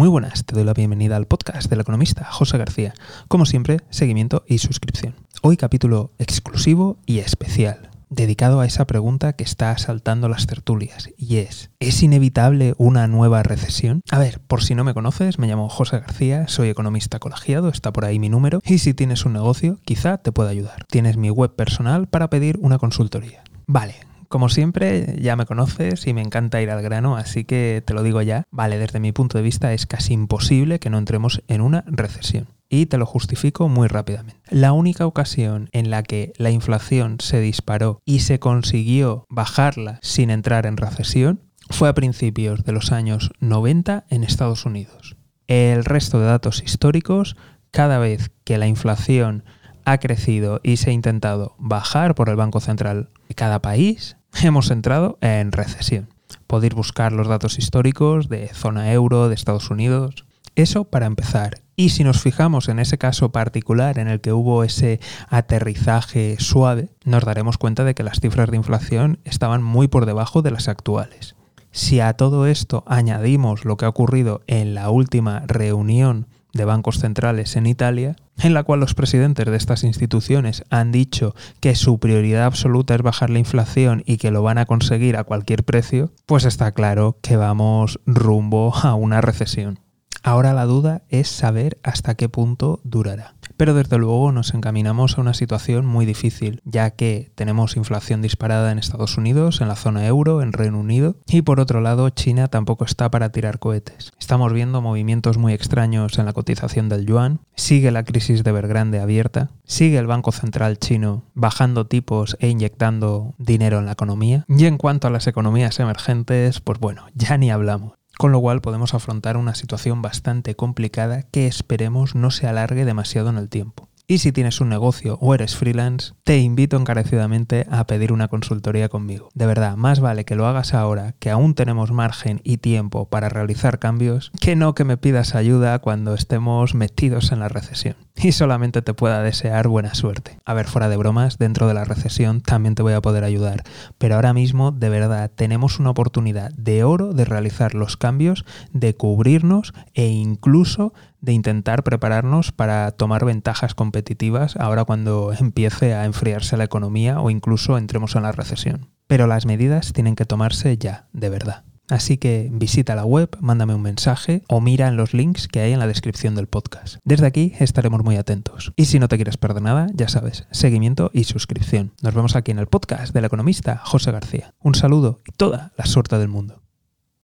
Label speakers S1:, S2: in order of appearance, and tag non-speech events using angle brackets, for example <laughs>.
S1: Muy buenas, te doy la bienvenida al podcast del economista José García. Como siempre, seguimiento y suscripción. Hoy capítulo exclusivo y especial, dedicado a esa pregunta que está asaltando las tertulias, y es, ¿es inevitable una nueva recesión? A ver, por si no me conoces, me llamo José García, soy economista colegiado, está por ahí mi número, y si tienes un negocio, quizá te pueda ayudar. Tienes mi web personal para pedir una consultoría. Vale, como siempre, ya me conoces y me encanta ir al grano, así que te lo digo ya. Vale, desde mi punto de vista es casi imposible que no entremos en una recesión. Y te lo justifico muy rápidamente. La única ocasión en la que la inflación se disparó y se consiguió bajarla sin entrar en recesión fue a principios de los años 90 en Estados Unidos. El resto de datos históricos, cada vez que la inflación ha crecido y se ha intentado bajar por el Banco Central de cada país, <laughs> hemos entrado en recesión. Podéis buscar los datos históricos de zona euro, de Estados Unidos. Eso para empezar. Y si nos fijamos en ese caso particular en el que hubo ese aterrizaje suave, nos daremos cuenta de que las cifras de inflación estaban muy por debajo de las actuales. Si a todo esto añadimos lo que ha ocurrido en la última reunión de bancos centrales en Italia, en la cual los presidentes de estas instituciones han dicho que su prioridad absoluta es bajar la inflación y que lo van a conseguir a cualquier precio, pues está claro que vamos rumbo a una recesión. Ahora la duda es saber hasta qué punto durará. Pero desde luego nos encaminamos a una situación muy difícil, ya que tenemos inflación disparada en Estados Unidos, en la zona euro, en Reino Unido, y por otro lado China tampoco está para tirar cohetes. Estamos viendo movimientos muy extraños en la cotización del yuan, sigue la crisis de Evergrande abierta, sigue el Banco Central chino bajando tipos e inyectando dinero en la economía, y en cuanto a las economías emergentes, pues bueno, ya ni hablamos con lo cual podemos afrontar una situación bastante complicada que esperemos no se alargue demasiado en el tiempo. Y si tienes un negocio o eres freelance, te invito encarecidamente a pedir una consultoría conmigo. De verdad, más vale que lo hagas ahora, que aún tenemos margen y tiempo para realizar cambios, que no que me pidas ayuda cuando estemos metidos en la recesión. <laughs> Y solamente te pueda desear buena suerte. A ver, fuera de bromas, dentro de la recesión también te voy a poder ayudar. Pero ahora mismo, de verdad, tenemos una oportunidad de oro de realizar los cambios, de cubrirnos e incluso de intentar prepararnos para tomar ventajas competitivas ahora cuando empiece a enfriarse la economía o incluso entremos en la recesión. Pero las medidas tienen que tomarse ya, de verdad. Así que visita la web, mándame un mensaje o mira en los links que hay en la descripción del podcast. Desde aquí estaremos muy atentos. Y si no te quieres perder nada, ya sabes, seguimiento y suscripción. Nos vemos aquí en el podcast del economista José García. Un saludo y toda la suerte del mundo.